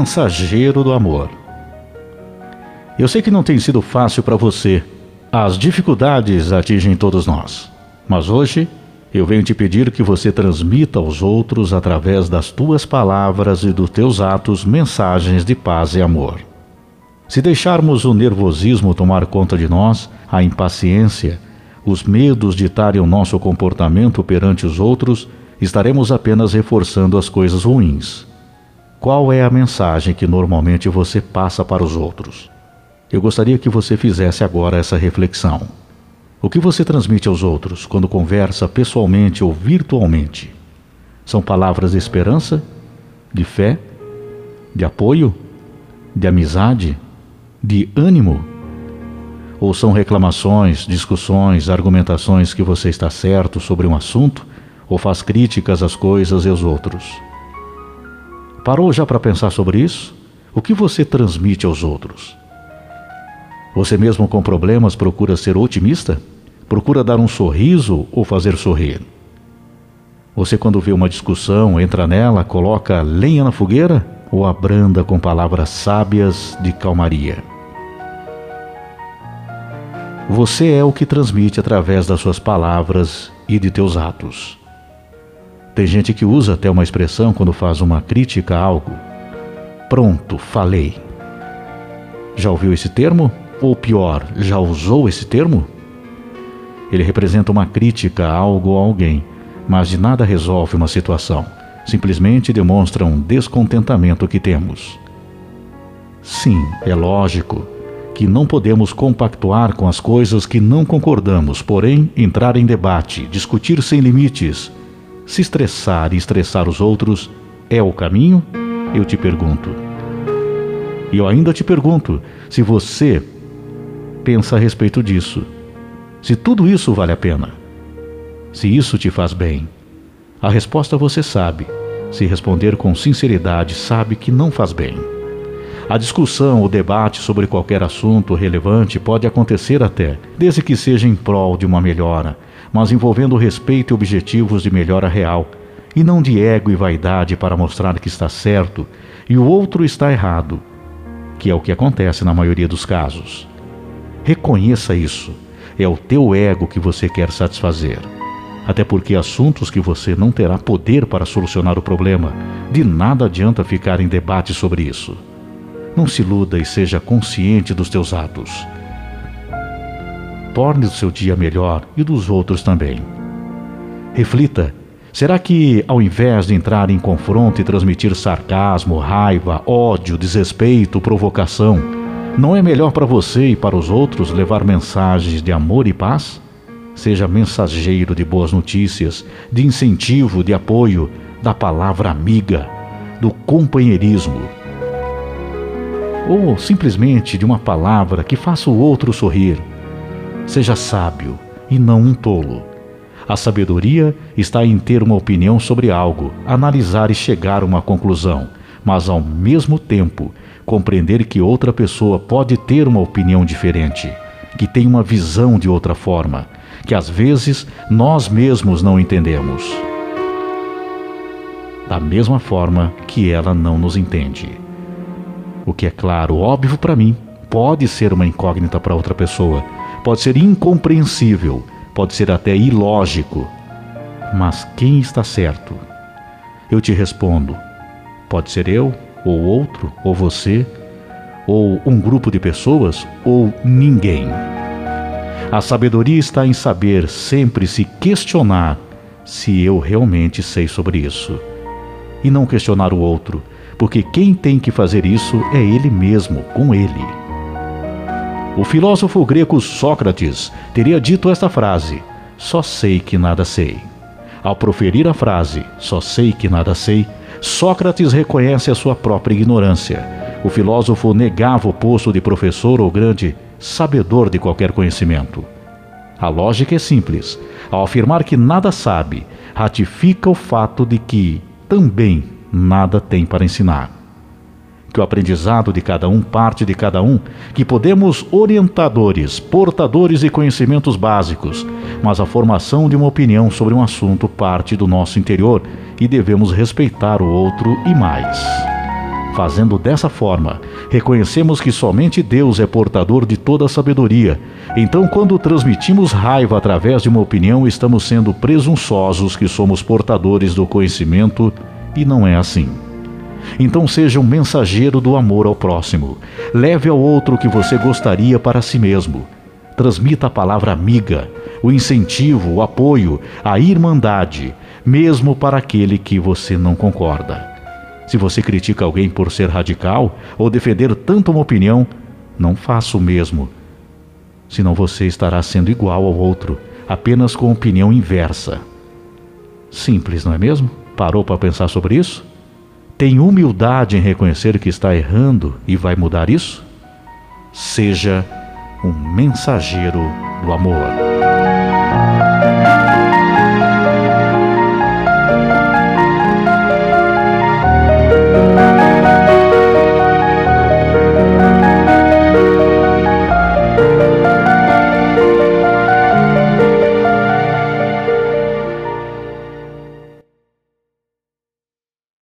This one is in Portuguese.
mensageiro do amor. Eu sei que não tem sido fácil para você. As dificuldades atingem todos nós. Mas hoje eu venho te pedir que você transmita aos outros, através das tuas palavras e dos teus atos, mensagens de paz e amor. Se deixarmos o nervosismo tomar conta de nós, a impaciência, os medos ditarem o nosso comportamento perante os outros, estaremos apenas reforçando as coisas ruins. Qual é a mensagem que normalmente você passa para os outros? Eu gostaria que você fizesse agora essa reflexão. O que você transmite aos outros quando conversa pessoalmente ou virtualmente? São palavras de esperança, de fé, de apoio, de amizade, de ânimo? Ou são reclamações, discussões, argumentações que você está certo sobre um assunto ou faz críticas às coisas e aos outros? Parou já para pensar sobre isso? O que você transmite aos outros? Você mesmo com problemas procura ser otimista? Procura dar um sorriso ou fazer sorrir? Você, quando vê uma discussão, entra nela, coloca lenha na fogueira ou abranda com palavras sábias de calmaria? Você é o que transmite através das suas palavras e de teus atos. Tem gente que usa até uma expressão quando faz uma crítica a algo. Pronto, falei. Já ouviu esse termo? Ou pior, já usou esse termo? Ele representa uma crítica a algo ou alguém, mas de nada resolve uma situação. Simplesmente demonstra um descontentamento que temos. Sim, é lógico que não podemos compactuar com as coisas que não concordamos, porém, entrar em debate, discutir sem limites, se estressar e estressar os outros é o caminho? Eu te pergunto. E eu ainda te pergunto se você pensa a respeito disso. Se tudo isso vale a pena. Se isso te faz bem. A resposta você sabe. Se responder com sinceridade, sabe que não faz bem. A discussão, o debate sobre qualquer assunto relevante pode acontecer até, desde que seja em prol de uma melhora, mas envolvendo respeito e objetivos de melhora real, e não de ego e vaidade para mostrar que está certo e o outro está errado, que é o que acontece na maioria dos casos. Reconheça isso. É o teu ego que você quer satisfazer. Até porque assuntos que você não terá poder para solucionar o problema, de nada adianta ficar em debate sobre isso. Não se iluda e seja consciente dos teus atos torne o seu dia melhor e dos outros também. Reflita: será que, ao invés de entrar em confronto e transmitir sarcasmo, raiva, ódio, desrespeito, provocação, não é melhor para você e para os outros levar mensagens de amor e paz? Seja mensageiro de boas notícias, de incentivo, de apoio, da palavra amiga, do companheirismo. Ou simplesmente de uma palavra que faça o outro sorrir Seja sábio e não um tolo. A sabedoria está em ter uma opinião sobre algo, analisar e chegar a uma conclusão, mas ao mesmo tempo compreender que outra pessoa pode ter uma opinião diferente, que tem uma visão de outra forma, que às vezes nós mesmos não entendemos. Da mesma forma que ela não nos entende. O que é claro, óbvio para mim, pode ser uma incógnita para outra pessoa pode ser incompreensível, pode ser até ilógico. Mas quem está certo? Eu te respondo: pode ser eu, ou outro, ou você, ou um grupo de pessoas, ou ninguém. A sabedoria está em saber sempre se questionar se eu realmente sei sobre isso. E não questionar o outro, porque quem tem que fazer isso é ele mesmo, com ele. O filósofo grego Sócrates teria dito esta frase: Só sei que nada sei. Ao proferir a frase Só sei que nada sei, Sócrates reconhece a sua própria ignorância. O filósofo negava o posto de professor ou grande sabedor de qualquer conhecimento. A lógica é simples. Ao afirmar que nada sabe, ratifica o fato de que também nada tem para ensinar que o aprendizado de cada um parte de cada um, que podemos orientadores, portadores de conhecimentos básicos, mas a formação de uma opinião sobre um assunto parte do nosso interior e devemos respeitar o outro e mais. Fazendo dessa forma, reconhecemos que somente Deus é portador de toda a sabedoria. Então, quando transmitimos raiva através de uma opinião, estamos sendo presunçosos que somos portadores do conhecimento e não é assim. Então, seja um mensageiro do amor ao próximo. Leve ao outro o que você gostaria para si mesmo. Transmita a palavra amiga, o incentivo, o apoio, a irmandade, mesmo para aquele que você não concorda. Se você critica alguém por ser radical ou defender tanto uma opinião, não faça o mesmo. Senão você estará sendo igual ao outro, apenas com opinião inversa. Simples, não é mesmo? Parou para pensar sobre isso? Tem humildade em reconhecer que está errando e vai mudar isso? Seja um mensageiro do amor.